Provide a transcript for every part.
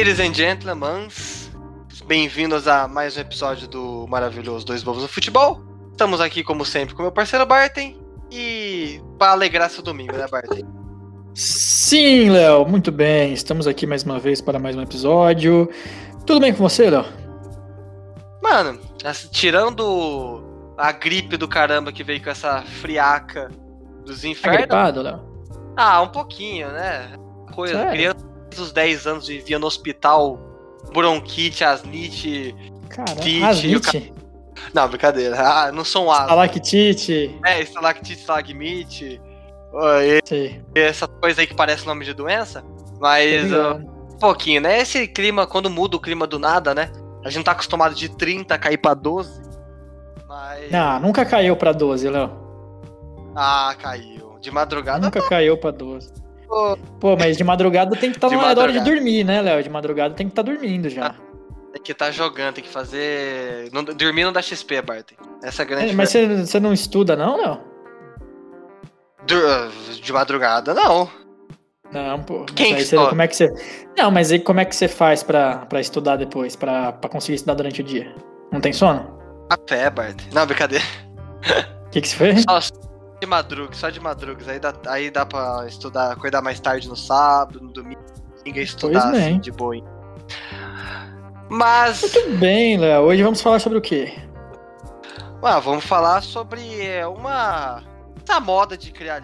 Ladies and gentlemen, bem-vindos a mais um episódio do maravilhoso Dois Bobos no Futebol. Estamos aqui, como sempre, com meu parceiro Bartem e para alegrar seu domingo, né, Bartem? Sim, Léo, muito bem. Estamos aqui mais uma vez para mais um episódio. Tudo bem com você, Léo? Mano, tirando a gripe do caramba que veio com essa friaca dos infernos. Tá gripado, Léo? Ah, um pouquinho, né? Coisa, Sério? criança dos 10 anos vivia no hospital, bronquite, asnite, Caramba, asnite? Não, brincadeira. Ah, não sou um asno. Estalactite. É, estalactite, estalagmite. E, essa coisa aí que parece nome de doença. Mas uh, um pouquinho, né? Esse clima, quando muda o clima do nada, né? A gente tá acostumado de 30 cair pra 12. Mas. Não, nunca caiu pra 12, Léo. Ah, caiu. De madrugada. Nunca caiu pra 12. Pô, mas de madrugada tem que estar tá na hora de dormir, né, Léo? De madrugada tem que estar tá dormindo já. Tem que estar tá jogando, tem que fazer. Não, dormir não dá XP, Bart. Essa é a grande. É, mas você não estuda, não, Léo? De madrugada, não. Não, pô. Quem aí como é que você. Não, mas aí como é que você faz pra, pra estudar depois? Pra, pra conseguir estudar durante o dia? Não tem sono? A pé, Bart. Não, brincadeira. O que, que você fez? Nossa, de madruga, só de madrugas. Aí dá, aí dá pra estudar, acordar mais tarde no sábado, no domingo, e estudar assim, de boa. Mas. Muito bem, Léo. Hoje vamos falar sobre o quê? Ah, vamos falar sobre é, uma. Essa moda de criar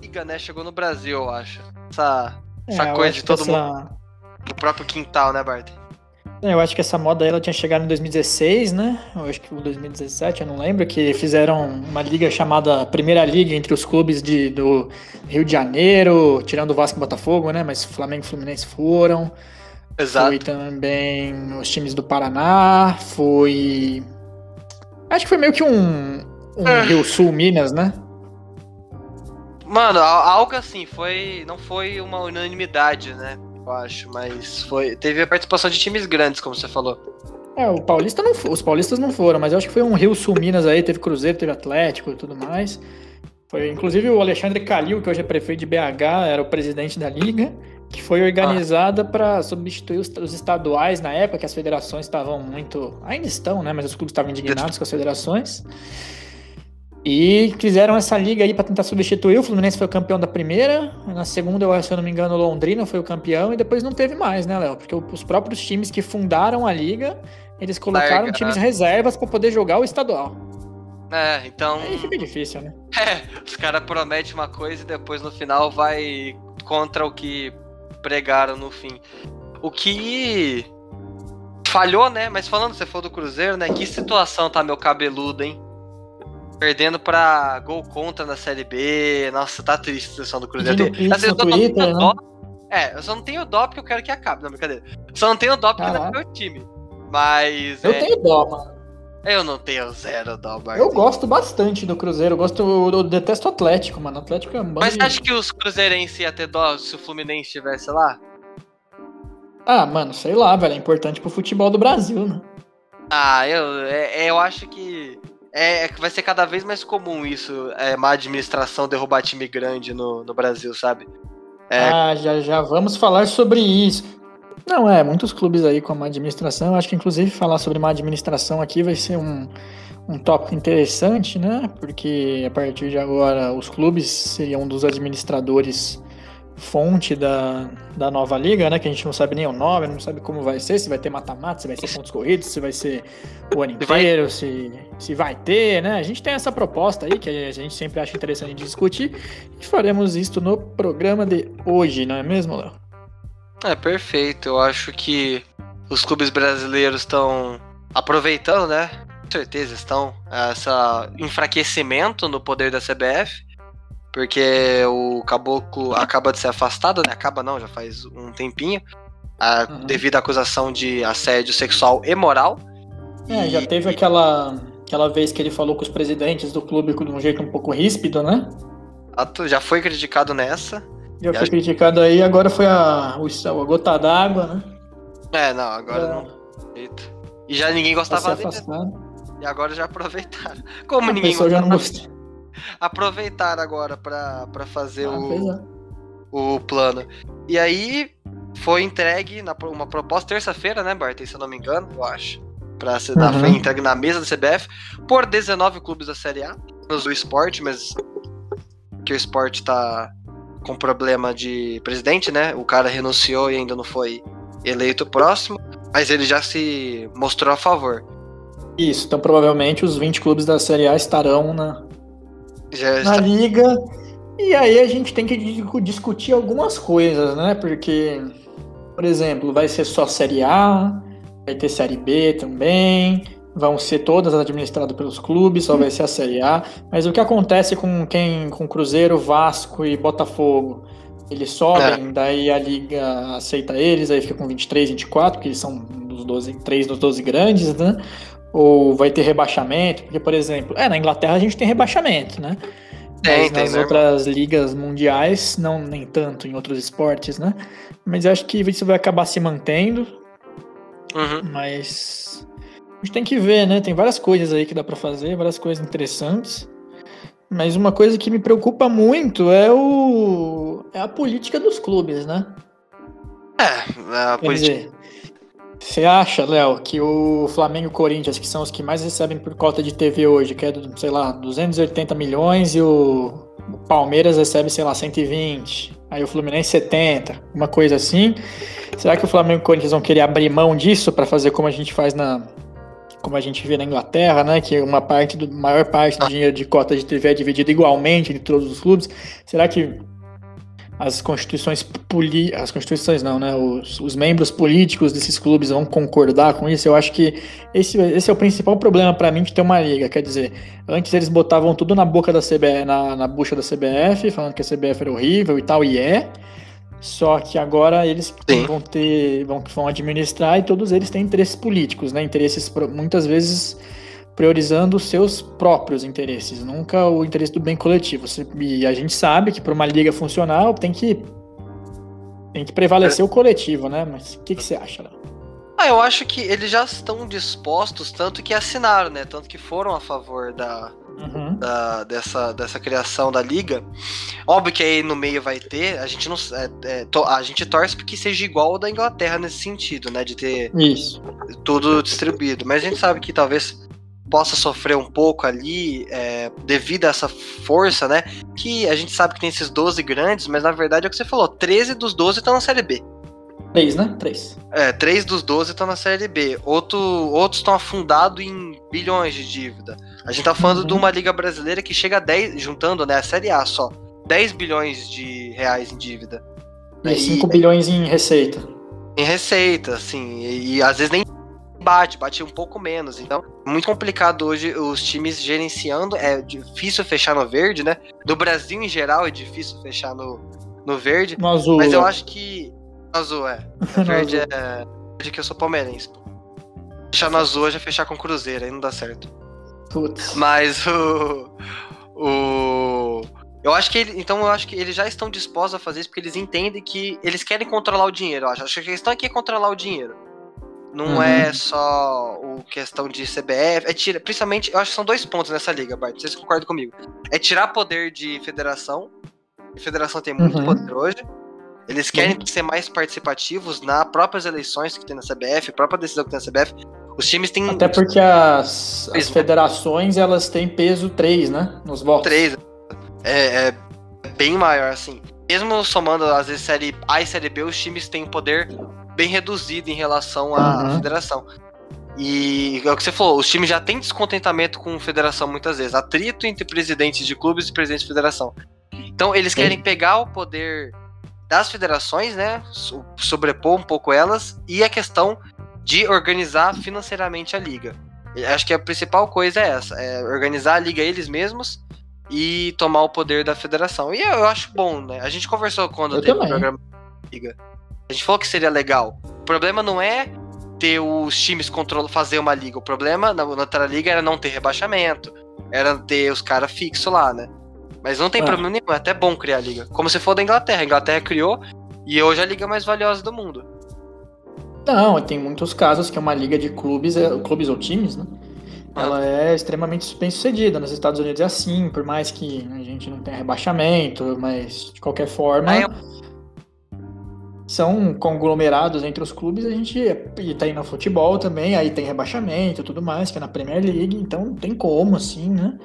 liga, né? Chegou no Brasil, eu acho. Essa, é, essa coisa de todo essa... mundo. O próprio quintal, né, Bart? É, eu acho que essa moda ela tinha chegado em 2016, né? Eu acho que 2017, eu não lembro, que fizeram uma liga chamada Primeira Liga entre os clubes de, do Rio de Janeiro, tirando o Vasco e Botafogo, né? Mas Flamengo e Fluminense foram. Exato. Foi também os times do Paraná, foi. Acho que foi meio que um, um é. Rio Sul Minas, né? Mano, algo assim, foi. Não foi uma unanimidade, né? Eu acho, mas foi teve a participação de times grandes, como você falou. É, o Paulista não, os paulistas não foram, mas eu acho que foi um Rio Sul Minas aí, teve Cruzeiro, teve Atlético e tudo mais. Foi inclusive o Alexandre Calil, que hoje é prefeito de BH, era o presidente da liga, que foi organizada ah. para substituir os, os, estaduais na época que as federações estavam muito, ainda estão, né, mas os clubes estavam indignados com as federações. E fizeram essa liga aí para tentar substituir. O Fluminense foi o campeão da primeira. Na segunda, se eu não me engano, o Londrina foi o campeão. E depois não teve mais, né, Léo? Porque os próprios times que fundaram a liga, eles colocaram Larga. times reservas para poder jogar o estadual. É, então. Aí fica difícil, né? É, os caras prometem uma coisa e depois no final vai contra o que pregaram no fim. O que falhou, né? Mas falando, você falou do Cruzeiro, né? Que situação tá meu cabeludo, hein? Perdendo pra gol contra na Série B. Nossa, tá triste a situação do Cruzeiro. Eu Twitter, né? dó. É, eu só não tenho dó porque eu quero que acabe, não, brincadeira. Só não tenho dó porque Caraca. não é meu time. Mas. Eu é... tenho dó, mano. Eu não tenho zero dó, Bart. Eu gosto bastante do Cruzeiro. Eu gosto. Eu detesto o Atlético, mano. O Atlético é um Mas você acha que os Cruzeirenses iam ter dó se o Fluminense estivesse lá? Ah, mano, sei lá, velho. É importante pro futebol do Brasil, né? Ah, eu, é, eu acho que é, é, que vai ser cada vez mais comum isso, é, má administração derrubar time grande no, no Brasil, sabe? É... Ah, já, já vamos falar sobre isso. Não, é, muitos clubes aí com a má administração, acho que inclusive falar sobre má administração aqui vai ser um, um tópico interessante, né? Porque a partir de agora os clubes seriam um dos administradores fonte da, da nova liga, né? Que a gente não sabe nem o nome, não sabe como vai ser, se vai ter mata-mata, se vai ser pontos corridos, se vai ser o ano inteiro, se, se vai ter, né? A gente tem essa proposta aí que a gente sempre acha interessante discutir e faremos isso no programa de hoje, não é mesmo, Léo? É perfeito. Eu acho que os clubes brasileiros estão aproveitando, né? Com certeza estão essa enfraquecimento no poder da CBF porque o caboclo acaba de ser afastado, né? Acaba não, já faz um tempinho, a, uhum. devido à acusação de assédio sexual e moral. É, e... já teve aquela, aquela vez que ele falou com os presidentes do clube de um jeito um pouco ríspido, né? Já foi criticado nessa. Já foi a... criticado aí, agora foi a, a gota d'água, né? É, não, agora já... não. E já ninguém gostava dele. E agora já aproveitaram. Como a ninguém gostava já não gostou aproveitar agora para fazer ah, o, é. o plano. E aí foi entregue na, uma proposta terça-feira, né, Barton? Se eu não me engano, eu acho. Pra ser uhum. foi entregue na mesa da CBF por 19 clubes da Série A, nos do esporte, mas que o esporte tá com problema de presidente, né? O cara renunciou e ainda não foi eleito próximo, mas ele já se mostrou a favor. Isso, então provavelmente os 20 clubes da Série A estarão na, já na está... liga. E aí a gente tem que discutir algumas coisas, né? Porque, por exemplo, vai ser só Série A, vai ter Série B também, vão ser todas administradas pelos clubes, só vai ser a Série A. Mas o que acontece com quem, com Cruzeiro, Vasco e Botafogo? Eles sobem, é. daí a liga aceita eles, aí fica com 23, 24, porque eles são dos 12, 3 dos 12 grandes, né? Ou vai ter rebaixamento? Porque, por exemplo, é, na Inglaterra a gente tem rebaixamento, né? Tem, Mas tem, nas né, outras ligas mundiais, não nem tanto em outros esportes, né? Mas eu acho que isso vai acabar se mantendo. Uhum. Mas a gente tem que ver, né? Tem várias coisas aí que dá para fazer, várias coisas interessantes. Mas uma coisa que me preocupa muito é o é a política dos clubes, né? É, a política. Você acha, Léo, que o Flamengo e o Corinthians, que são os que mais recebem por cota de TV hoje, que é, sei lá, 280 milhões e o Palmeiras recebe, sei lá, 120, aí o Fluminense 70, uma coisa assim. Será que o Flamengo e o Corinthians vão querer abrir mão disso para fazer como a gente faz na como a gente vê na Inglaterra, né, que uma parte do maior parte do dinheiro de cota de TV é dividida igualmente entre todos os clubes? Será que as constituições poli as constituições não, né? Os, os, membros políticos desses clubes vão concordar com isso. Eu acho que esse, esse é o principal problema para mim de ter uma liga. Quer dizer, antes eles botavam tudo na boca da CBF, na, na bucha da CBF, falando que a CBF era horrível e tal, e é. Só que agora eles Sim. vão ter, vão, vão administrar e todos eles têm interesses políticos, né? Interesses muitas vezes priorizando os seus próprios interesses, nunca o interesse do bem coletivo. E a gente sabe que para uma liga funcional tem que tem que prevalecer o coletivo, né? Mas o que, que você acha? Léo? Ah, eu acho que eles já estão dispostos, tanto que assinaram, né? Tanto que foram a favor da, uhum. da dessa, dessa criação da liga. Óbvio que aí no meio vai ter, a gente não é, é, to, a gente torce porque seja igual ao da Inglaterra nesse sentido, né? De ter Isso. tudo distribuído. Mas a gente sabe que talvez possa sofrer um pouco ali é, devido a essa força, né? Que a gente sabe que tem esses 12 grandes, mas na verdade é o que você falou, 13 dos 12 estão na Série B. 3, né? 3. É, 3 dos 12 estão na Série B. Outro, outros estão afundados em bilhões de dívida. A gente tá falando uhum. de uma liga brasileira que chega a 10, juntando né, a Série A só, 10 bilhões de reais em dívida. E 5 bilhões em receita. Em receita, assim, e, e às vezes nem bate, bate um pouco menos. Então, muito complicado hoje os times gerenciando. É difícil fechar no verde, né? Do Brasil em geral é difícil fechar no, no verde. No azul. Mas eu acho que. Azul, é. O verde azul. é. Verde que eu sou palmeirense. Fechar no azul é já fechar com Cruzeiro, aí não dá certo. Putz. Mas o. O. Eu acho que ele, então eu acho que eles já estão dispostos a fazer isso porque eles entendem que eles querem controlar o dinheiro. Eu acho. acho que a questão aqui é controlar o dinheiro. Não uhum. é só o questão de CBF. É tira, principalmente, eu acho que são dois pontos nessa liga, Bart. Vocês concordam comigo? É tirar poder de federação. A federação tem muito uhum. poder hoje. Eles querem uhum. ser mais participativos nas próprias eleições que tem na CBF, própria decisão que tem na CBF. Os times têm. Até porque as, as federações elas têm peso 3, né? Nos votos. 3. É, é bem maior, assim. Mesmo somando, às vezes, série A e série B, os times têm poder bem reduzido em relação à uhum. federação. E é o que você falou, os times já têm descontentamento com a federação muitas vezes, atrito entre presidentes de clubes e presidentes de federação. Então eles querem pegar o poder das federações, né, sobrepor um pouco elas e a questão de organizar financeiramente a liga. Acho que a principal coisa é essa, é organizar a liga eles mesmos e tomar o poder da federação. E eu acho bom, né? A gente conversou quando eu teve o programa da liga a gente falou que seria legal. O problema não é ter os times controlar, fazer uma liga. O problema na, na outra liga era não ter rebaixamento. Era ter os caras fixos lá, né? Mas não tem é. problema nenhum, é até bom criar a liga. Como se for da Inglaterra. A Inglaterra criou e hoje é a liga mais valiosa do mundo. Não, tem muitos casos que uma liga de clubes, é, clubes ou times, né? Ah. Ela é extremamente bem sucedida. Nos Estados Unidos é assim, por mais que a gente não tenha rebaixamento, mas de qualquer forma. É são conglomerados entre os clubes, a gente e tá aí no futebol também, aí tem rebaixamento e tudo mais, que é na Premier League, então não tem como, assim, né?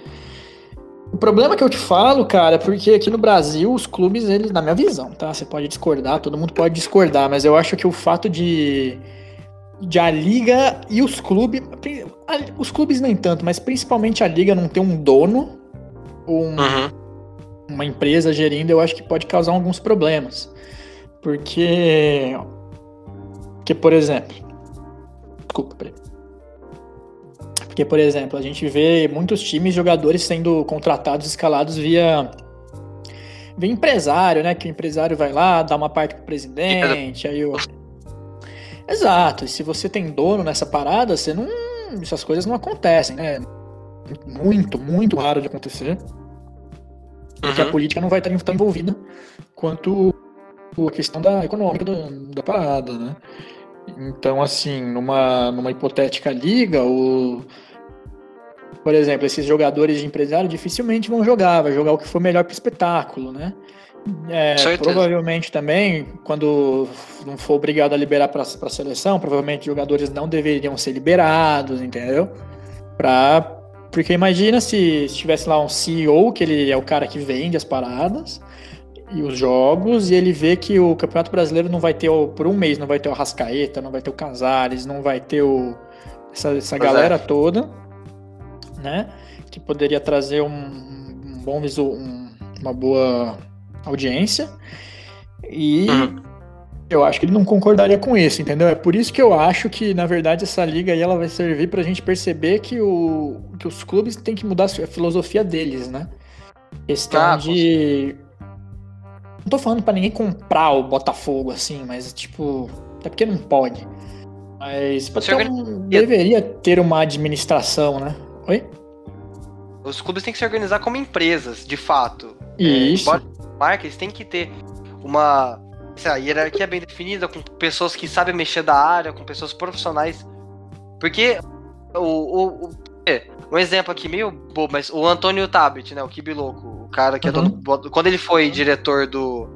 O problema que eu te falo, cara, é porque aqui no Brasil os clubes, eles, na minha visão, tá? Você pode discordar, todo mundo pode discordar, mas eu acho que o fato de, de a liga e os clubes, os clubes nem tanto, mas principalmente a liga não ter um dono, um, uhum. uma empresa gerindo, eu acho que pode causar alguns problemas. Porque. Porque, por exemplo. Desculpa, peraí. Porque, por exemplo, a gente vê muitos times jogadores sendo contratados, escalados via. via empresário, né? Que o empresário vai lá, dá uma parte pro presidente, aí o. Exato, e se você tem dono nessa parada, você não. Essas coisas não acontecem, né? Muito, muito raro de acontecer. Porque uhum. a política não vai estar envolvida quanto a questão da econômica do, da parada, né? Então, assim, numa, numa hipotética liga, o, por exemplo, esses jogadores de empresário dificilmente vão jogar, vai jogar o que for melhor para o espetáculo, né? É, provavelmente também, quando não for obrigado a liberar para a seleção, provavelmente jogadores não deveriam ser liberados, entendeu? Pra, porque imagina se, se tivesse lá um CEO, que ele é o cara que vende as paradas, e os jogos, e ele vê que o Campeonato Brasileiro não vai ter, o, por um mês, não vai ter o Rascaeta, não vai ter o Casares, não vai ter o, essa, essa galera é. toda, né? Que poderia trazer um, um bom visual, um, uma boa audiência. E uhum. eu acho que ele não concordaria com isso, entendeu? É por isso que eu acho que, na verdade, essa liga aí ela vai servir pra gente perceber que, o, que os clubes têm que mudar a filosofia deles, né? Questão ah, de não tô falando para ninguém comprar o Botafogo, assim, mas tipo. Até porque não pode. Mas então, deveria ter uma administração, né? Oi? Os clubes têm que se organizar como empresas, de fato. Isso. É, marca, eles têm que ter uma lá, hierarquia bem definida, com pessoas que sabem mexer da área, com pessoas profissionais. Porque o, o, o um exemplo aqui meio bobo, mas o Antônio Tabet, né? O Kibi Louco, cara que uhum. é dono. Quando ele foi diretor do.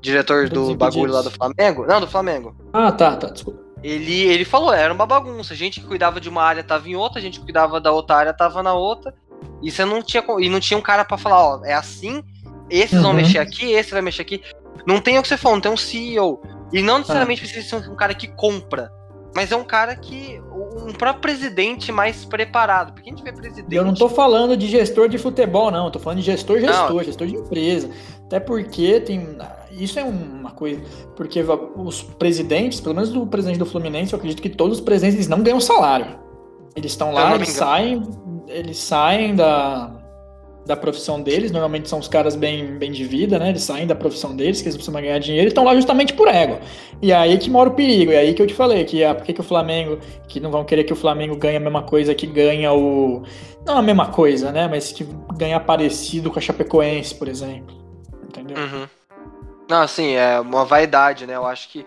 Diretor do bagulho lá do Flamengo. Não, do Flamengo. Ah, tá, tá, desculpa. Ele, ele falou, era uma bagunça. A gente que cuidava de uma área tava em outra, a gente que cuidava da outra área tava na outra. E você não tinha, e não tinha um cara para falar, ó, é assim, esses uhum. vão mexer aqui, esse vai mexer aqui. Não tem o que você falou, não tem um CEO. E não necessariamente ah. precisa ser um cara que compra. Mas é um cara que. Um próprio presidente mais preparado. Porque a gente vê presidente. Eu não tô falando de gestor de futebol, não. Eu tô falando de gestor, gestor, não. gestor de empresa. Até porque tem. Isso é uma coisa. Porque os presidentes, pelo menos do presidente do Fluminense, eu acredito que todos os presidentes não ganham salário. Eles estão lá, eles saem, eles saem da, da profissão deles, normalmente são os caras bem, bem de vida, né? Eles saem da profissão deles, que eles precisam ganhar dinheiro, e estão lá justamente por ego. E aí que mora o perigo, e aí que eu te falei, que ah, por que, que o Flamengo, que não vão querer que o Flamengo ganhe a mesma coisa que ganha o. Não a mesma coisa, né? Mas que ganha parecido com a Chapecoense, por exemplo. Entendeu? Uhum. Não, assim, é uma vaidade, né? Eu acho que.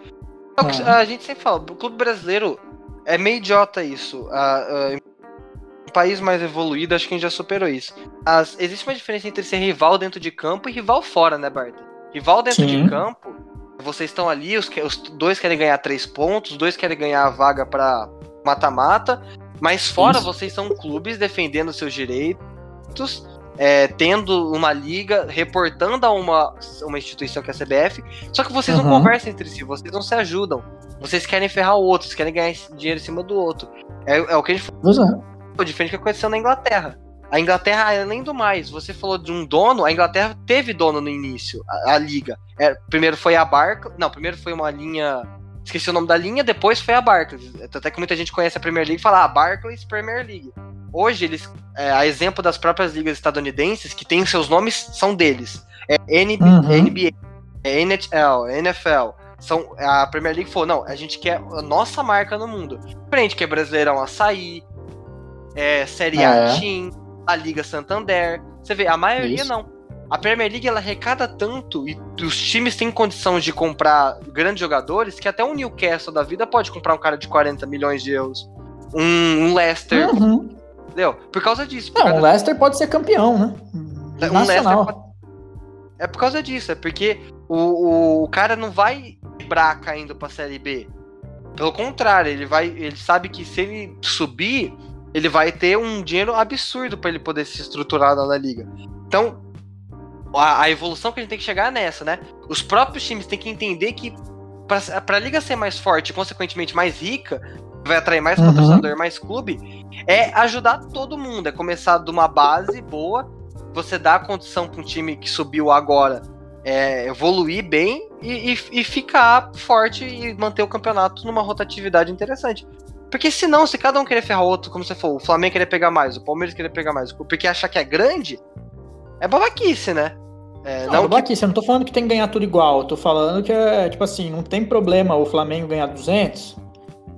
É. A gente sempre fala, o clube brasileiro é meio idiota isso. Uh, país mais evoluído, acho que a gente já superou isso. As, existe uma diferença entre ser rival dentro de campo e rival fora, né, Bart? Rival dentro Sim. de campo, vocês estão ali, os, os, dois querem ganhar três pontos, os dois querem ganhar a vaga para mata-mata, mas fora isso. vocês são clubes defendendo seus direitos, é, tendo uma liga, reportando a uma, uma instituição que é a CBF, só que vocês uhum. não conversam entre si, vocês não se ajudam. Vocês querem ferrar o outro, vocês querem ganhar dinheiro em cima do outro. É, é o que a gente falou diferente do que aconteceu na Inglaterra. A Inglaterra, além do mais, você falou de um dono, a Inglaterra teve dono no início, a, a liga. É, primeiro foi a Barclays, não, primeiro foi uma linha, esqueci o nome da linha, depois foi a Barclays. Até que muita gente conhece a Premier League e fala, ah, Barclays Premier League. Hoje, eles, é, a exemplo das próprias ligas estadunidenses, que tem seus nomes, são deles. É NBA, uhum. NBA é NHL, NFL. São, a Premier League falou, não, a gente quer a nossa marca no mundo. Frente que é Brasileirão Açaí, é, Série A é. Team, a Liga Santander. Você vê, a maioria Isso. não. A Premier League ela arrecada tanto e os times têm condição de comprar grandes jogadores que até um Newcastle da vida pode comprar um cara de 40 milhões de euros. Um, um Leicester. Uhum. Entendeu? Por causa disso. Por não, causa... o Leicester pode ser campeão, né? Um Leicester pode... É por causa disso, é porque o, o, o cara não vai quebrar caindo pra Série B. Pelo contrário, ele vai, ele sabe que se ele subir, ele vai ter um dinheiro absurdo para ele poder se estruturar na liga. Então, a, a, evolução que a gente tem que chegar é nessa, né? Os próprios times têm que entender que para a liga ser mais forte, consequentemente mais rica, vai atrair mais uhum. patrocinador, mais clube, é ajudar todo mundo, é começar de uma base boa, você dá a condição para um time que subiu agora é, evoluir bem e, e, e, ficar forte e manter o campeonato numa rotatividade interessante. Porque senão, se cada um querer ferrar o outro, como você falou, o Flamengo querer pegar mais, o Palmeiras querer pegar mais, porque achar que é grande, é babaquice, né? É, não, não babaquice, que... eu não tô falando que tem que ganhar tudo igual, eu tô falando que é, tipo assim, não tem problema o Flamengo ganhar 200,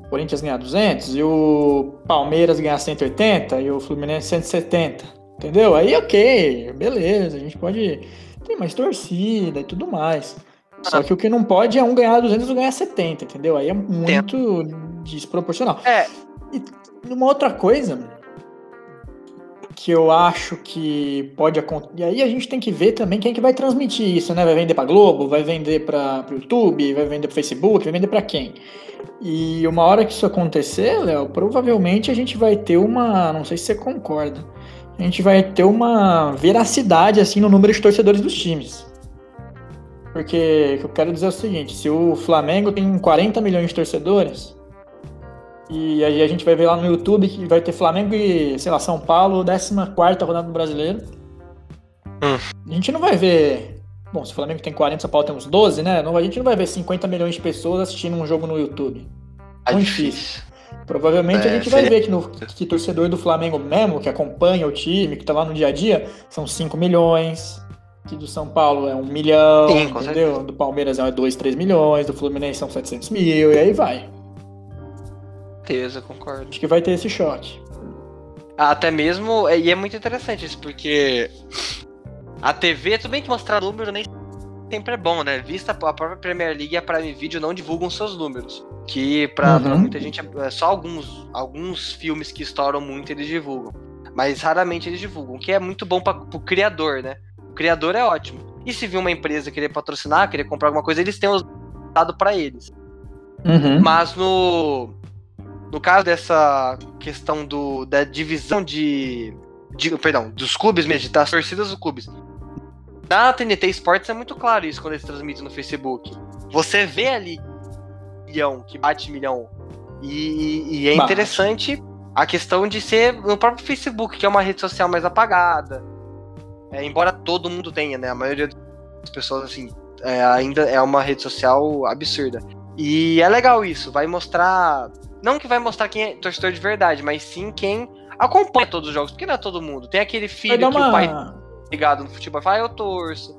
o Corinthians ganhar 200 e o Palmeiras ganhar 180 e o Fluminense 170, entendeu? Aí ok, beleza, a gente pode ter mais torcida e tudo mais. Só que o que não pode é um ganhar 200 e outro ganhar 70, entendeu? Aí é muito desproporcional. É. E uma outra coisa que eu acho que pode acontecer. E aí a gente tem que ver também quem que vai transmitir isso, né? Vai vender para Globo, vai vender para o YouTube, vai vender para Facebook, vai vender para quem? E uma hora que isso acontecer, Léo, provavelmente a gente vai ter uma, não sei se você concorda, a gente vai ter uma veracidade assim no número de torcedores dos times. Porque eu quero dizer é o seguinte, se o Flamengo tem 40 milhões de torcedores, e aí a gente vai ver lá no YouTube que vai ter Flamengo e, sei lá, São Paulo, 14 rodada do brasileiro. Hum. A gente não vai ver. Bom, se o Flamengo tem 40, São Paulo tem uns 12, né? Não, a gente não vai ver 50 milhões de pessoas assistindo um jogo no YouTube. É Muito difícil. Provavelmente é, a gente vai ver que, no, que torcedor do Flamengo mesmo, que acompanha o time, que tá lá no dia a dia, são 5 milhões. Que do São Paulo é 1 milhão, Sim, entendeu? Do Palmeiras é 2, 3 milhões, do Fluminense são 700 mil, e aí vai. Certeza, concordo. Acho que vai ter esse choque. Até mesmo, e é muito interessante isso, porque a TV, tudo bem que mostrar número nem sempre é bom, né? Vista a própria Premier League e a Prime Video não divulgam seus números. Que pra, uhum. pra muita gente é só alguns, alguns filmes que estouram muito eles divulgam. Mas raramente eles divulgam, o que é muito bom pra, pro criador, né? O criador é ótimo. E se vir uma empresa querer patrocinar, querer comprar alguma coisa, eles têm os dado para eles. Uhum. Mas no no caso dessa questão do da divisão de, de perdão, dos clubes mesmo, das torcidas dos clubes, na TNT Sports é muito claro isso quando eles transmitem no Facebook. Você vê ali milhão, que bate milhão. E, e é interessante a questão de ser no próprio Facebook, que é uma rede social mais apagada. É, embora todo mundo tenha, né? A maioria das pessoas, assim, é, ainda é uma rede social absurda. E é legal isso, vai mostrar. Não que vai mostrar quem é torcedor de verdade, mas sim quem acompanha todos os jogos, porque não é todo mundo. Tem aquele filho que uma... o pai ligado no futebol fala, ah, eu torço.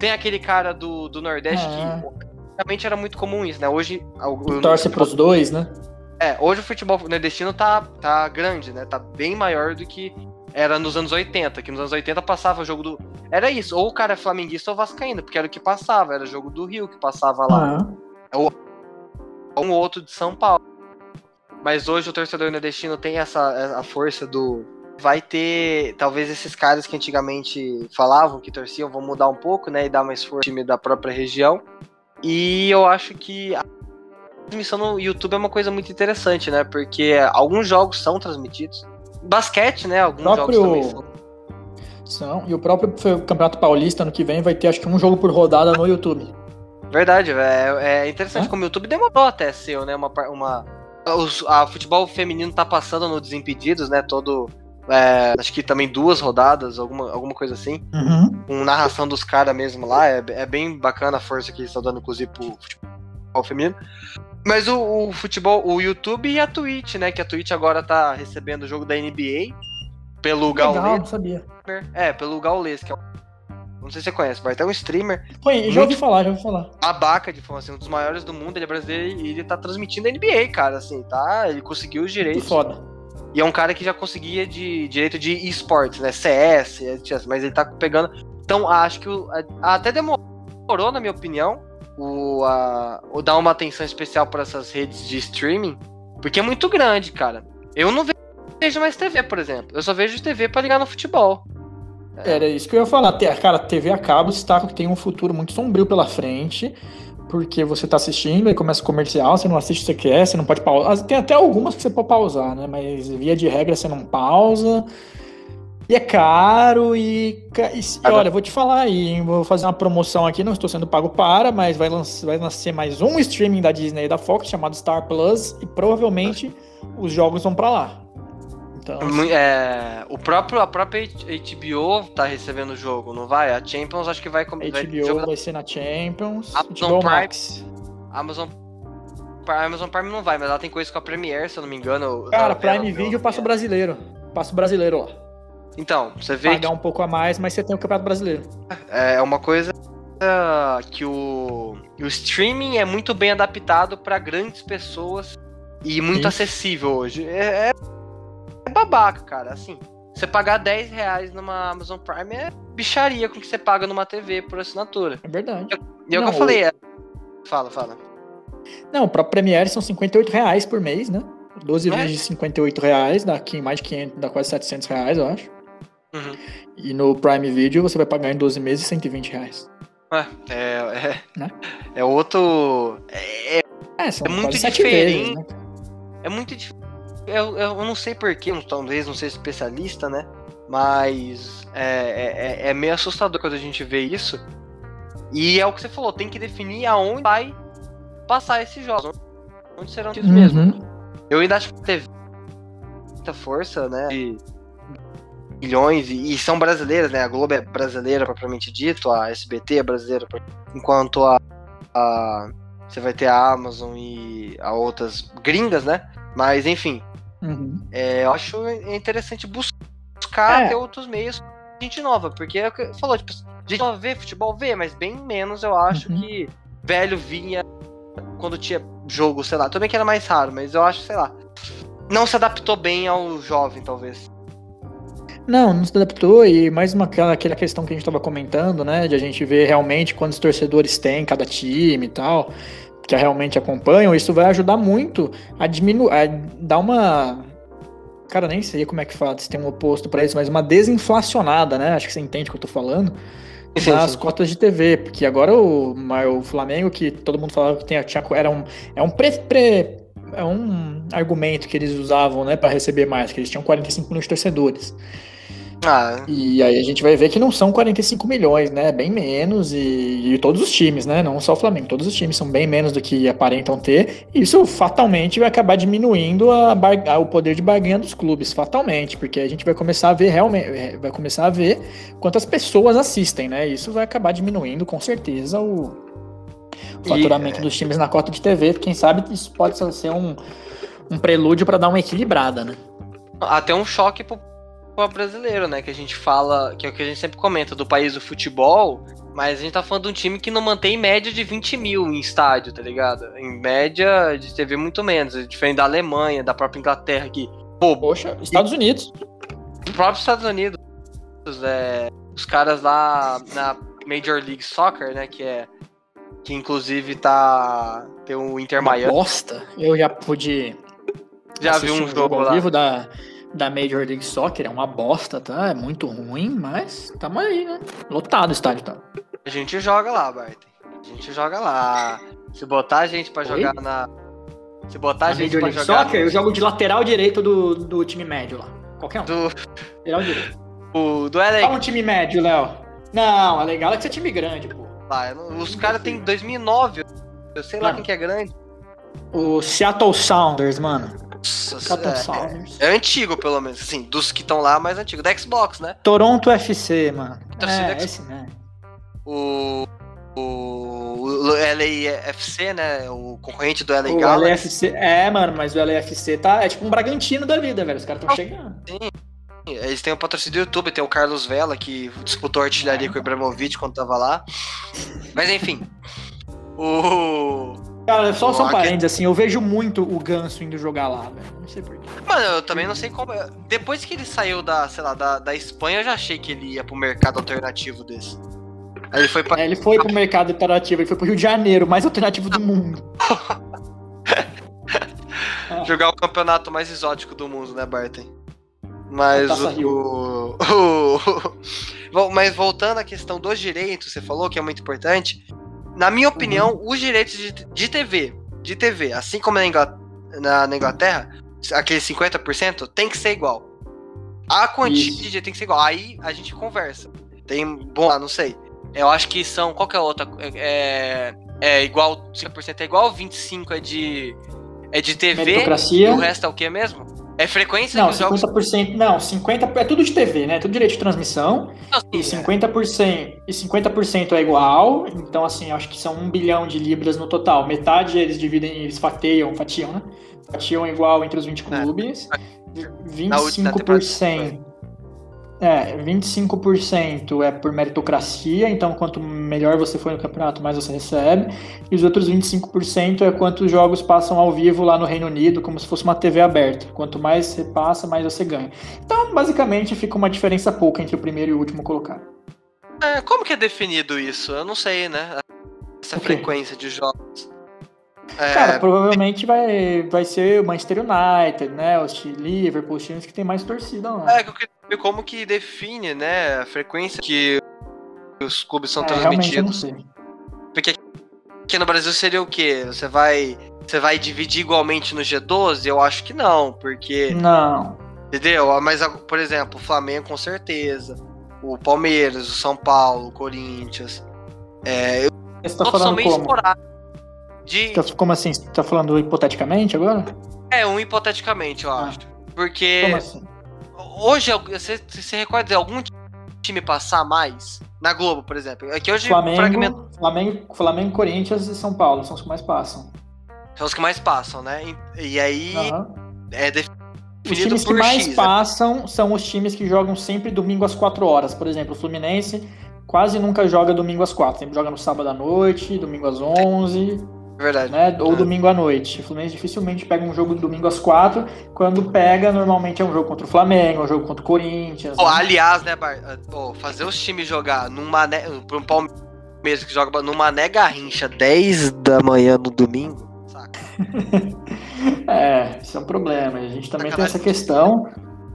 Tem aquele cara do, do Nordeste é. que realmente era muito comum isso, né? Hoje. O, Torce pros dois, né? É, hoje o futebol nordestino tá, tá grande, né? Tá bem maior do que era nos anos 80, que nos anos 80 passava o jogo do. Era isso, ou o cara é flamenguista ou vascaíno, porque era o que passava, era o jogo do Rio que passava lá. Ah. Ou um outro de São Paulo. Mas hoje o torcedor nordestino tem essa a força do, vai ter, talvez esses caras que antigamente falavam que torciam vão mudar um pouco, né, e dar mais força ao time da própria região. E eu acho que a transmissão no YouTube é uma coisa muito interessante, né, porque alguns jogos são transmitidos. Basquete, né, alguns próprio... jogos também são. São, e o próprio Campeonato Paulista ano que vem vai ter acho que um jogo por rodada no YouTube. Verdade, é, é interessante é? como o YouTube demorou até ser, né, uma, uma os, a futebol feminino tá passando no Desimpedidos, né? Todo é, acho que também duas rodadas, alguma, alguma coisa assim. Uhum. Com narração dos caras mesmo lá. É, é bem bacana a força que eles estão dando, inclusive, pro futebol feminino. Mas o, o, futebol, o YouTube e a Twitch, né? Que a Twitch agora tá recebendo o jogo da NBA pelo Gaules. não sabia. É, pelo Gaules, que é não sei se você conhece, vai ter um streamer. Foi, já ouvi falar, já ouvi falar. Abaca de fama, assim, um dos maiores do mundo, ele é brasileiro e ele tá transmitindo a NBA, cara, assim, tá? Ele conseguiu os direitos. Muito foda. E é um cara que já conseguia de direito de esportes, né? CS, mas ele tá pegando. Então, acho que o, até demorou, na minha opinião, o, a, o dar uma atenção especial para essas redes de streaming, porque é muito grande, cara. Eu não vejo mais TV, por exemplo. Eu só vejo TV para ligar no futebol. Era isso que eu ia falar. Cara, TV a cabo está tem um futuro muito sombrio pela frente porque você tá assistindo e começa o comercial, você não assiste o que você quer, você não pode pausar. Tem até algumas que você pode pausar, né? Mas via de regra você não pausa. E é caro e, e, e olha, vou te falar aí, hein? vou fazer uma promoção aqui, não estou sendo pago para, mas vai, lançar, vai nascer mais um streaming da Disney e da Fox chamado Star Plus e provavelmente os jogos vão para lá. Então, é, o próprio, a própria HBO tá recebendo o jogo, não vai? A Champions acho que vai... HBO vai, vai ser na Champions, Amazon HBO Prime, Max. Amazon a Amazon Prime não vai, mas ela tem coisa com a Premiere, se eu não me engano. Cara, Prime Video passa o brasileiro. Passa o brasileiro lá. Então, você vê. Pagar que... um pouco a mais, mas você tem o Campeonato Brasileiro. É uma coisa que o, o streaming é muito bem adaptado para grandes pessoas e muito Isso. acessível hoje. É, é, é, babaca, cara. Assim, você pagar 10 reais numa Amazon Prime é bicharia com que você paga numa TV por assinatura. É verdade. E é o que eu falei. É... Fala, fala. Não, o próprio Premiere são 58 reais por mês, né? 12 é? vezes de 58 reais, dá aqui mais de 500, dá quase 700 reais, eu acho. Uhum. E no Prime Video você vai pagar em 12 meses 120 reais. É, é, né? é outro. É, é, é muito diferente. Vezes, né? É muito diferente. Eu, eu não sei porquê, talvez não seja especialista, né? Mas é, é, é meio assustador quando a gente vê isso. E é o que você falou, tem que definir aonde vai passar esses jogos. Onde serão tidos uhum. mesmo. Eu ainda acho que teve muita força, né? De milhões, e, e, são brasileiras, né? A Globo é brasileira, propriamente dito, a SBT é brasileira, enquanto a, a você vai ter a Amazon e a outras gringas, né? Mas, enfim, uhum. é, eu acho interessante buscar é. ter outros meios gente nova, porque é o que falou, tipo, gente nova vê futebol, vê, mas bem menos eu acho uhum. que velho vinha quando tinha jogo, sei lá, também que era mais raro, mas eu acho, sei lá, não se adaptou bem ao jovem, talvez. Não, não se adaptou e mais uma aquela questão que a gente estava comentando, né, de a gente ver realmente quantos torcedores tem cada time e tal, que realmente acompanham, isso vai ajudar muito a diminuir, a dar uma cara, nem sei como é que fala, se tem um oposto para isso, mas uma desinflacionada, né? Acho que você entende o que eu tô falando. Sim, nas sim. cotas de TV, porque agora o, o Flamengo, que todo mundo falava que tinha, tinha era um, é um pre, pre, é um argumento que eles usavam, né, para receber mais, que eles tinham 45 milhões de torcedores. Ah. E aí a gente vai ver que não são 45 milhões, né? Bem menos, e, e, todos os times, né? Não só o Flamengo, todos os times são bem menos do que aparentam ter. E isso fatalmente vai acabar diminuindo a, a, o poder de barganha dos clubes, fatalmente, porque a gente vai começar a ver realmente, é, vai começar a ver quantas pessoas assistem, né? Isso vai acabar diminuindo com certeza o, o faturamento e, dos times na cota de TV. Quem sabe isso pode ser um, um prelúdio para dar uma equilibrada, né? Até um choque pro brasileiro, né? Que a gente fala, que é o que a gente sempre comenta do país do futebol, mas a gente tá falando de um time que não mantém média de 20 mil em estádio, tá ligado? Em média de TV muito menos, é diferente da Alemanha, da própria Inglaterra que. Pô, Poxa, Estados Unidos. O próprio Estados Unidos, é, os caras lá na Major League Soccer, né? Que é. Que inclusive tá. Tem o Inter Miami. Bosta. Eu já pude. Já vi um jogo, jogo lá. vivo da da Major League Soccer é uma bosta, tá? É muito ruim, mas tamo aí, né? Lotado o estádio, tá? A gente joga lá, Bart. A gente joga lá. Se botar a gente pra Oi? jogar na. Se botar a, a gente Major pra League jogar. Soccer, no... eu jogo de lateral direito do, do time médio lá. Qualquer um. Do... Lateral direito. O do LA. Fala um time médio, Léo. Não, é legal é que você é time grande, pô. Ah, os caras têm 2009. Eu sei lá quem que é grande. O Seattle Sounders, mano. É, é, é, antigo, pelo menos, assim, dos que estão lá, mais antigo. Da Xbox, né? Toronto FC, mano. É, esse, né? O, o, o LAFC, né? O concorrente do LA o Galaxy. LAFC, é, mano, mas o LAFC tá, é tipo um Bragantino da vida, velho. Os caras estão chegando. Sim. Eles têm o um patrocínio do YouTube, tem o Carlos Vela, que disputou artilharia com o Ibrahimovic quando tava lá. Mas enfim. O. Cara, só, só um parênteses, assim, eu vejo muito o Ganso indo jogar lá, velho. Não sei porquê. Mano, eu também não sei como. Depois que ele saiu da, sei lá, da, da Espanha, eu já achei que ele ia pro mercado alternativo desse. Aí ele foi pra. É, ele foi pro mercado alternativo, ele foi pro Rio de Janeiro, mais alternativo do mundo. Jogar o campeonato mais exótico do mundo, né, Barton? Mas o, o, o, Mas voltando à questão dos direitos, você falou que é muito importante. Na minha opinião, os direitos de, de TV, de TV, assim como na Inglaterra, na, na Inglaterra aquele 50% tem que ser igual. A quantia tem que ser igual. Aí a gente conversa. Tem, bom, ah, não sei. Eu acho que são, qual que é a outra? É, é igual, 50% é igual, 25% é de, é de TV. E o resto é o que mesmo? É frequência não, 50%, jogos? Não, 50% é tudo de TV, né? Tudo direito de transmissão. Não, sim, e 50%, é. e 50% é igual. Então, assim, acho que são um bilhão de libras no total. Metade eles dividem, eles fateiam, fatiam, né? Fatiam igual entre os 20 é. clubes. É. 25%. É, 25% é por meritocracia, então quanto melhor você for no campeonato, mais você recebe. E os outros 25% é quantos jogos passam ao vivo lá no Reino Unido, como se fosse uma TV aberta. Quanto mais você passa, mais você ganha. Então, basicamente, fica uma diferença pouca entre o primeiro e o último colocado. É, como que é definido isso? Eu não sei, né? Essa frequência de jogos. É... Cara, provavelmente vai, vai ser o Manchester United, né? Os Liverpool, os times que tem mais torcida lá. É, que eu queria como que define, né, a frequência que os clubes são é, transmitidos. Porque aqui no Brasil seria o quê? Você vai. Você vai dividir igualmente no G12? Eu acho que não, porque. Não. Entendeu? Mas, por exemplo, o Flamengo com certeza. O Palmeiras, o São Paulo, o Corinthians. É, eu, Você tá falando como? Esporádico de... Tá, como assim? Você tá falando hipoteticamente agora? É, um hipoteticamente, eu ah. acho. Porque. Como assim? Hoje, você, você recorda de algum time passar mais? Na Globo, por exemplo. É que hoje Flamengo, fragmento... Flamengo, Flamengo, Corinthians e São Paulo são os que mais passam. São os que mais passam, né? E, e aí. Uhum. É definido os times que mais X, né? passam são os times que jogam sempre domingo às 4 horas. Por exemplo, o Fluminense quase nunca joga domingo às 4. Sempre joga no sábado à noite, domingo às 11. Verdade. Né? Ou é. domingo à noite. O Fluminense dificilmente pega um jogo domingo às quatro. Quando pega, normalmente é um jogo contra o Flamengo, é um jogo contra o Corinthians. Oh, né? Aliás, né, Bar... oh, fazer os times jogar numa ne... um Palmeiras que joga numa Mané Garrincha 10 da manhã no domingo, saca? é, isso é um problema. A gente também Sacanagem. tem essa questão.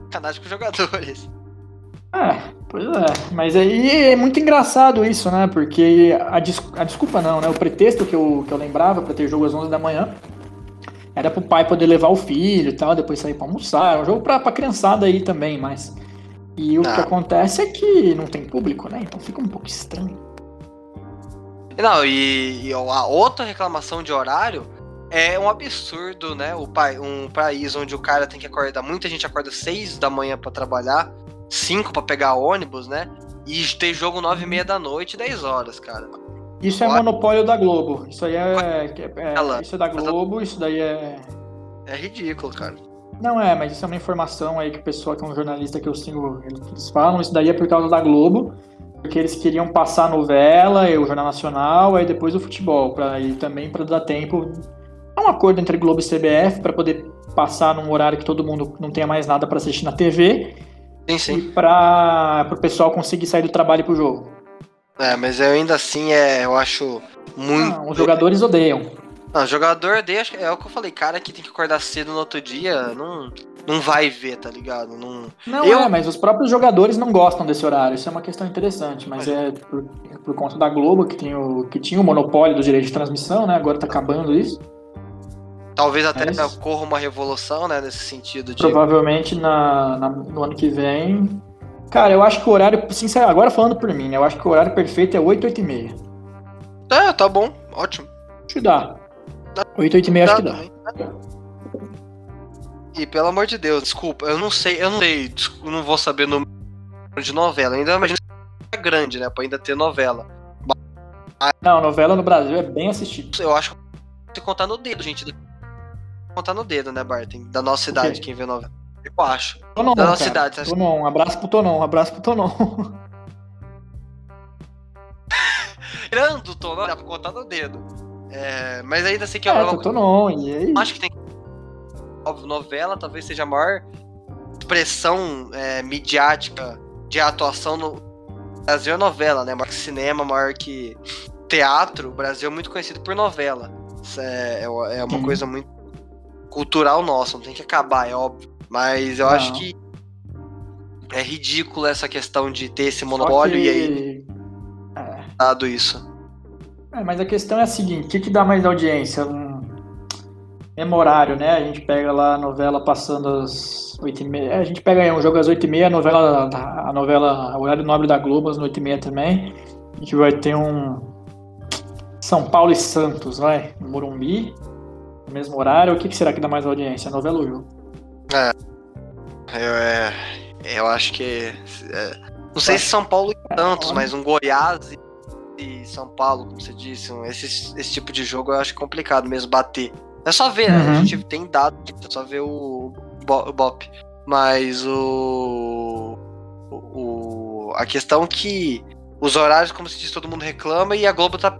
Sacanagem com os jogadores. É, pois é. Mas aí é muito engraçado isso, né? Porque a, des a desculpa não, né? O pretexto que eu, que eu lembrava para ter jogo às 11 da manhã era pro pai poder levar o filho e tal, depois sair pra almoçar. É um jogo pra, pra criançada aí também, mas. E o que ah. acontece é que não tem público, né? Então fica um pouco estranho. Não, e, e a outra reclamação de horário é um absurdo, né? O pai, um país onde o cara tem que acordar, muita gente acorda 6 da manhã para trabalhar 5 para pegar ônibus, né? E ter jogo 9 e meia da noite, 10 horas, cara. Isso é monopólio da Globo. Isso aí é, é, é isso é da Globo, isso daí é é ridículo, cara. Não é, mas isso é uma informação aí que o pessoal que é um jornalista que eu sigo, eles falam, isso daí é por causa da Globo, porque eles queriam passar a novela e o Jornal Nacional, aí depois o futebol, para e também para dar tempo. É um acordo entre Globo e CBF para poder passar num horário que todo mundo não tenha mais nada para assistir na TV Sim, sim. E para o pessoal conseguir sair do trabalho pro jogo. É, mas eu ainda assim é, eu acho muito. Os jogadores odeiam. Não, jogador deixa, é o que eu falei, cara que tem que acordar cedo no outro dia, não, não vai ver, tá ligado? Não, não eu... é, mas os próprios jogadores não gostam desse horário, isso é uma questão interessante, mas é por, por conta da Globo, que, tem o, que tinha o monopólio do direito de transmissão, né? Agora tá acabando isso. Talvez até Mas, ocorra uma revolução, né, nesse sentido. De... Provavelmente na, na, no ano que vem. Cara, eu acho que o horário, sincero, agora falando por mim, né, eu acho que o horário perfeito é 8, 8 e meia. É, tá bom, ótimo. Acho que dá. 8, 8 e meia acho que dá. E pelo amor de Deus, desculpa, eu não sei, eu não sei, eu não vou saber número de novela. Ainda imagino que é grande, né, pra ainda ter novela. Não, novela no Brasil é bem assistido. Eu acho que você contar no dedo, gente, contar no dedo, né, Barton? Da nossa cidade, quem vê novela. Eu acho. Tonon, da nossa cara. cidade. Tonon, um abraço pro Tonon, um abraço pro Tonon. Tirando Tonon, dá pra contar no dedo. É, mas ainda sei que é, é uma Tonon, e aí? Acho que tem. Óbvio, novela talvez seja a maior expressão é, midiática de atuação no Brasil é novela, né? Maior que cinema, maior que teatro. O Brasil é muito conhecido por novela. Isso é, é uma hum. coisa muito cultural nosso, não tem que acabar, é óbvio. Mas eu não. acho que é ridículo essa questão de ter esse monopólio que... e aí. É. Dado isso. É, mas a questão é a seguinte: o que, que dá mais audiência? Um horário, né? A gente pega lá a novela passando às 8h30. É, a gente pega aí um jogo às 8h30, a novela, a novela, o horário nobre da Globo às 8h30 também. A gente vai ter um São Paulo e Santos, vai, no Morumbi, no mesmo horário. O que, que será que dá mais audiência? Novela ou jogo? É. Eu, é, eu acho que. É, não sei se São Paulo e Santos, mas um Goiás e São Paulo, como você disse, um, esse, esse tipo de jogo eu acho complicado mesmo bater. É só ver, né? A gente tem dado, é só ver o, o BOP. Mas o, o. A questão que os horários, como se diz, todo mundo reclama e a Globo tá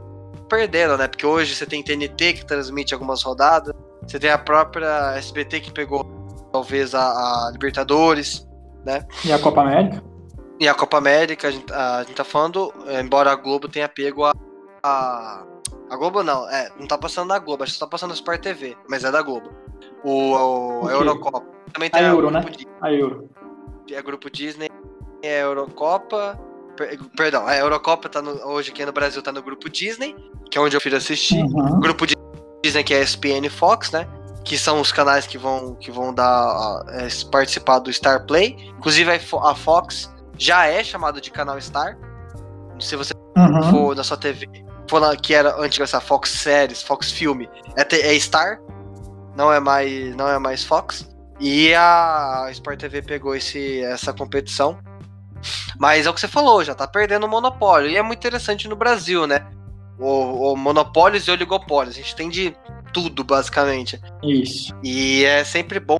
perdendo, né? Porque hoje você tem TNT que transmite algumas rodadas, você tem a própria SBT que pegou talvez a, a Libertadores, né? E a Copa América? E a Copa América, a gente, a, a gente tá falando, embora a Globo tenha pego a, a a Globo não, é, não tá passando na Globo, acho que tá passando no Sport TV, mas é da Globo. O, o, a Eurocopa. Também tem a, Euro, né? Disney. A Euro. É grupo Disney, é a Eurocopa. Per, perdão, a Eurocopa tá no, hoje aqui no Brasil tá no grupo Disney, que é onde eu fiz assistir. Uhum. Grupo Disney que é ESPN e Fox, né? Que são os canais que vão, que vão dar é, participar do Star Play. Inclusive a Fox já é chamado de canal Star. Se você uhum. for na sua TV falando que era antes essa Fox Series, Fox Filme, é, é Star, não é mais, não é mais Fox. E a Sport TV pegou esse, essa competição. Mas é o que você falou, já tá perdendo o monopólio. E é muito interessante no Brasil, né? O, o monopólios e oligopólios. A gente tem de tudo, basicamente. Isso. E é sempre bom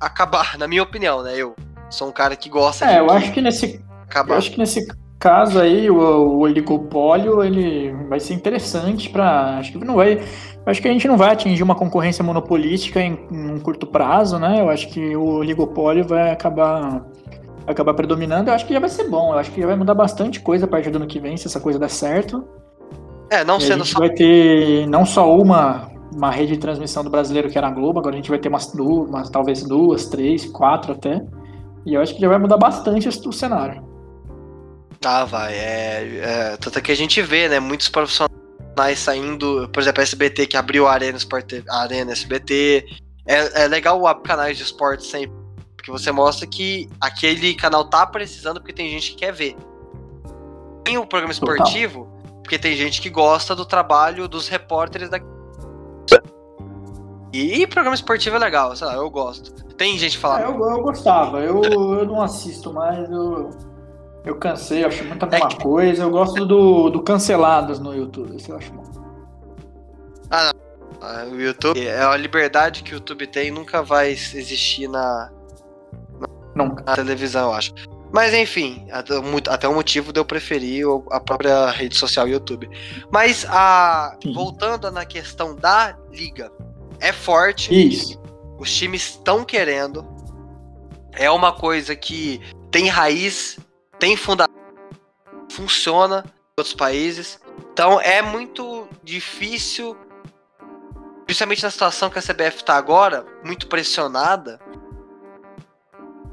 acabar, na minha opinião, né? Eu sou um cara que gosta é, de. É, eu acho que nesse. Acabar. Eu acho que nesse caso aí, o, o oligopólio, ele vai ser interessante para, acho que não vai, acho que a gente não vai atingir uma concorrência monopolística em, em um curto prazo, né? Eu acho que o oligopólio vai acabar acabar predominando. Eu acho que já vai ser bom. Eu acho que já vai mudar bastante coisa a partir do ano que vem, se essa coisa der certo. É, não e sendo a gente só... vai ter não só uma uma rede de transmissão do brasileiro que era a Globo, agora a gente vai ter umas duas, umas, talvez duas, três, quatro até. E eu acho que já vai mudar bastante o cenário. Tá, vai. É, é, tanto é que a gente vê, né? Muitos profissionais saindo, por exemplo, a SBT que abriu a Arena Sport, a Arena SBT. É, é legal abrir canais de esporte sempre, porque você mostra que aquele canal tá precisando porque tem gente que quer ver. Tem o programa esportivo, Total. porque tem gente que gosta do trabalho dos repórteres da. E, programa esportivo é legal, sei lá, eu gosto. Tem gente falando. É, eu, eu gostava, eu, eu não assisto mais, eu eu cansei, eu acho muita é mesma coisa. Eu gosto do, do cancelados no YouTube, isso eu acho bom. Ah, não. Ah, o YouTube é a liberdade que o YouTube tem nunca vai existir na, na, na televisão, eu acho. Mas enfim, até, o motivo de eu preferir a própria rede social YouTube. Mas a, voltando na questão da liga, é forte. Isso. Os times estão querendo. É uma coisa que tem raiz tem fundação, funciona em outros países. Então é muito difícil, principalmente na situação que a CBF está agora, muito pressionada.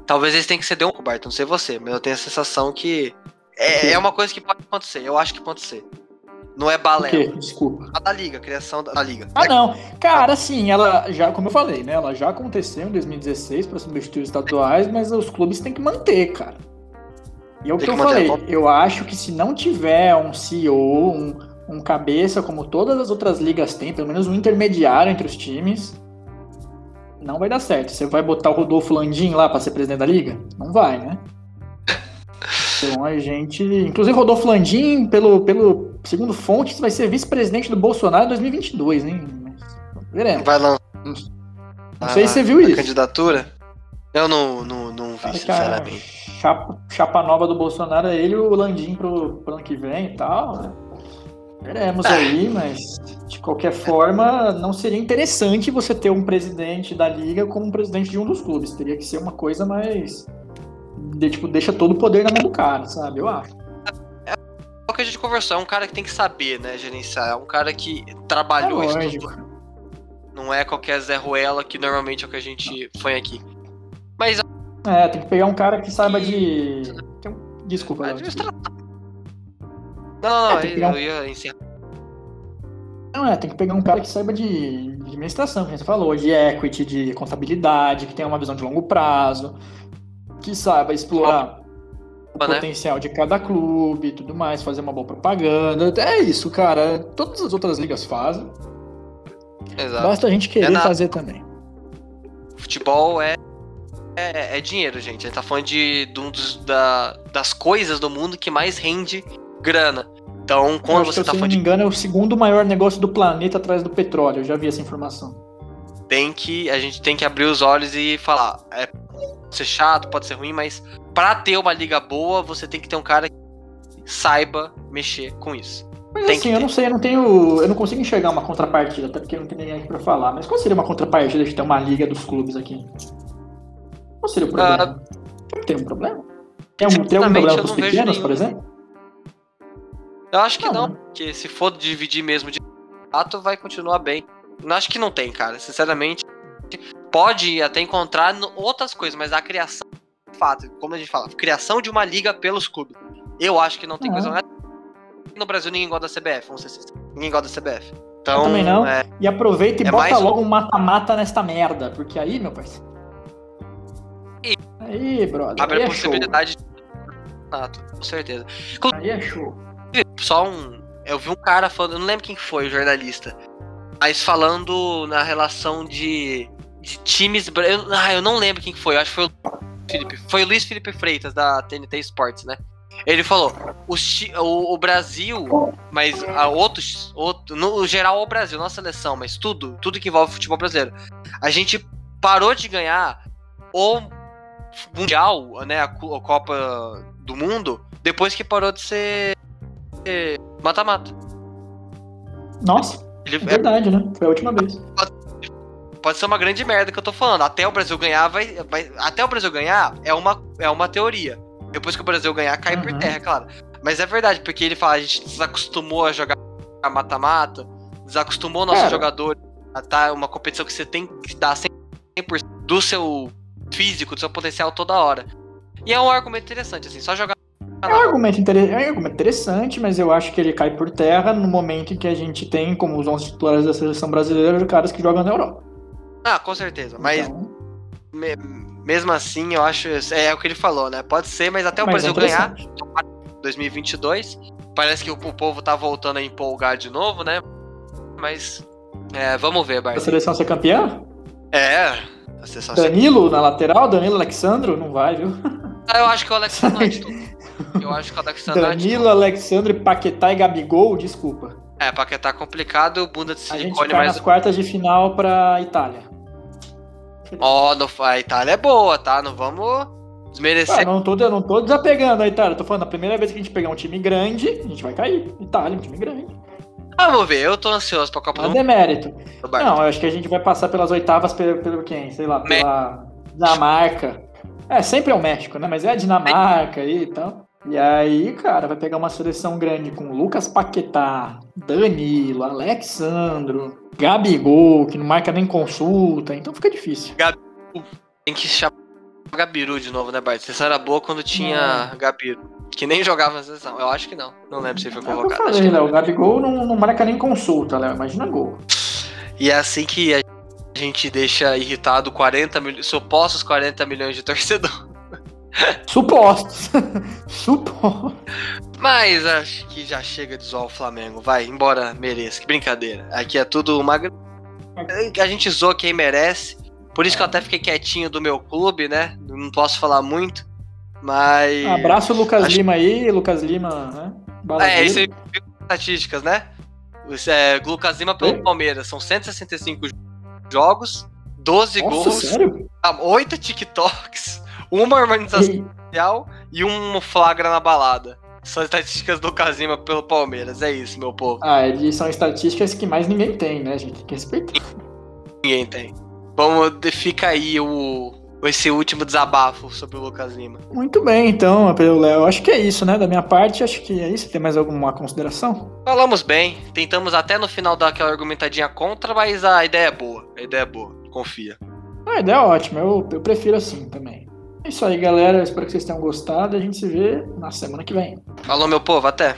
Talvez eles tenham que ceder um Bart, não sei você, mas eu tenho a sensação que é, é uma coisa que pode acontecer. Eu acho que pode ser. Não é balé. Desculpa. A da liga, a criação da, liga. Ah, não. Cara, assim, ela já, como eu falei, né? Ela já aconteceu em 2016 para substituir os estaduais, mas os clubes têm que manter, cara. E é o que, que eu falei, eu acho que se não tiver um CEO, um, um cabeça, como todas as outras ligas têm, pelo menos um intermediário entre os times, não vai dar certo. Você vai botar o Rodolfo Landim lá para ser presidente da liga? Não vai, né? Então a gente. Inclusive, Rodolfo Landim, pelo, pelo segundo fontes, vai ser vice-presidente do Bolsonaro em 2022, hein? Veremos. Vai lá. Não sei se você viu isso. Candidatura? Eu não, não, não vi, cara, sinceramente chapa, chapa nova do Bolsonaro é ele e o Landim pro, pro ano que vem e tal. Veremos ah. aí, mas de qualquer forma, não seria interessante você ter um presidente da liga como um presidente de um dos clubes. Teria que ser uma coisa mais. De, tipo, deixa todo o poder na mão do cara, sabe? Eu acho. É o que a gente conversou, é um cara que tem que saber, né, gerenciar. É um cara que trabalhou, é estudou. Não é qualquer Zé Ruela que normalmente é o que a gente põe aqui. Mas é, tem que pegar um cara que saiba de. Desculpa. Não, não, não, é, eu, um... ia encerrar. é, tem que pegar um cara que saiba de, de administração, que você falou, de equity, de contabilidade, que tenha uma visão de longo prazo, que saiba explorar o né? potencial de cada clube e tudo mais, fazer uma boa propaganda. É isso, cara. Todas as outras ligas fazem. Exato. Basta a gente querer É fazer também. Futebol é, é, é dinheiro, gente. A gente tá falando de, de um dos, da, das coisas do mundo que mais rende grana. Então, Eu quando você que, tá se não me engano, é o segundo maior negócio do planeta atrás do petróleo. Eu já vi essa informação. tem que a gente tem que abrir os olhos e falar, é pode ser chato, pode ser ruim, mas pra ter uma liga boa, você tem que ter um cara que saiba mexer com isso. Mas Tem assim, eu não sei, eu não tenho. Eu não consigo enxergar uma contrapartida, até porque não tem ninguém aqui pra falar. Mas qual seria uma contrapartida de ter uma liga dos clubes aqui? Qual seria o problema? Será que tem um problema? Tem, algum- tem algum problema eu com os não vejo pequenos, nenhum. por exemplo? Eu acho que Não, não, né? porque se for dividir mesmo de fato, vai continuar bem. Eu acho que não tem, cara. Sinceramente, pode até encontrar outras coisas, mas a criação, de fato, como a gente fala, criação de uma liga pelos clubes. Eu acho que não tem Ah. coisa mais. No Brasil ninguém gosta da CBF, vamos ser sinceros. Ninguém gosta da CBF. Então, também não. é, E aproveita e É bota mais logo um mata-mata nesta merda. Porque aí, meu parceiro. E- Aí, brother. abre aí a é show. possibilidade de. Nato, com certeza. Aí é show. Só um. Eu vi um cara falando, eu não lembro quem que foi, o jornalista. Mas falando na relação de, de times. Eu, ah, eu não lembro quem que foi, acho que foi o Felipe. Foi o Luiz Felipe Freitas, da TNT Sports, né? Ele falou: o, o Brasil, mas a outros. Outro, no geral, o Brasil, não a seleção, mas tudo, tudo que envolve futebol brasileiro. A gente parou de ganhar o Mundial, né? A, a Copa do Mundo, depois que parou de ser mata-mata. Nossa, Ele- é verdade, né? Foi a última vez. pode ser uma grande merda que eu tô falando. Até o Brasil ganhar, vai, vai- até o Brasil ganhar é uma, é uma teoria. Depois que o Brasil ganhar, cai por Uhum. terra, é claro. Mas é verdade, porque ele fala, a gente desacostumou a jogar mata-mata, desacostumou nossos Cara. jogadores a tá uma competição que você tem que dar 100% do seu físico, do seu potencial toda hora. E é um argumento interessante, assim, só jogar É um, argumento é um argumento interessante, mas eu acho que ele cai por terra no momento em que a gente tem, como os 11 titulares da seleção brasileira, caras que jogam na Europa. Ah, com certeza. Mas Então, me- mesmo assim, eu acho. É o que ele falou, né? Pode ser, mas até o mas é Brasil ganhar, interessante. 2022. Parece que o, o povo tá voltando a empolgar de novo, né? Mas é, vamos ver, A Bart. seleção ser campeã? É, a seleção Danilo na lateral, Danilo Alexandro? Não vai, viu? Ah, Eu acho que o Alexandre é. Eu acho que o Alexandre é Danilo. Alexandre, Paquetá e Gabigol, desculpa. É, porque tá complicado, bunda de A gente silicone cai mais. nas quartas de final pra Itália. Ó, no- a Itália é boa, tá? Não vamos Ah, desmerecer. não, tô, eu não tô desapegando a Itália. Tô falando, a primeira vez que a gente pegar um time grande, a gente vai cair. Itália, um time grande. Vamos ver, eu tô ansioso pra Copa do Mundo. é mérito. Bart. Não, eu acho que a gente vai passar pelas oitavas pelo, pelo quem? Sei lá, pela Dinamarca. É, sempre é o México, né? Mas é a Dinamarca aí e tal. E aí, cara, vai pegar uma seleção grande com Lucas Paquetá, Danilo, Alexandro, Gabigol, que não marca nem consulta, então fica difícil. Tem que chamar Gabiru de novo, né, Bart? Seleção era boa quando tinha Gabiru. Que nem jogava na seleção. Eu acho que não. Não lembro se ele foi É eu convocado. acho falei, que não. Léo. O Gabigol não, não marca nem consulta, Léo. Imagina gol. E é assim que a gente deixa irritado 40 milhões, supostos 40 milhões de torcedor. Supostos. Supostos. Mas acho que já chega de zoar o Flamengo. Vai, embora mereça. Que brincadeira. Aqui é tudo uma. A gente zoa quem merece. Por isso que eu até fiquei quietinho do meu clube, né? Não posso falar muito. Mas. Abraço o Lucas Acho- Lima aí, Lucas Lima, né? É, isso aí estatísticas, né? É, Lucas Lima pelo? Palmeiras. São 165 jogos, 12 Nossa, gols, sério? 8 TikToks, uma harmonização social e um flagra na balada. São estatísticas do Lucas Lima pelo Palmeiras. É isso, meu povo. Ah, eles são estatísticas que mais ninguém tem, né, gente? Tem que respeitar. Ninguém tem. Vamos, fica aí o, esse último desabafo sobre o Lucas Lima. Muito bem, então, pelo Léo. Acho que é isso, né? Da minha parte, acho que é isso. Tem mais alguma consideração? Falamos bem, tentamos até no final dar aquela argumentadinha contra, mas a ideia é boa. A ideia é boa, confia. Ah, a ideia é ótima. Eu, eu prefiro assim também. É isso aí, galera. Espero que vocês tenham gostado. A gente se vê na semana que vem. Falou, meu povo, até.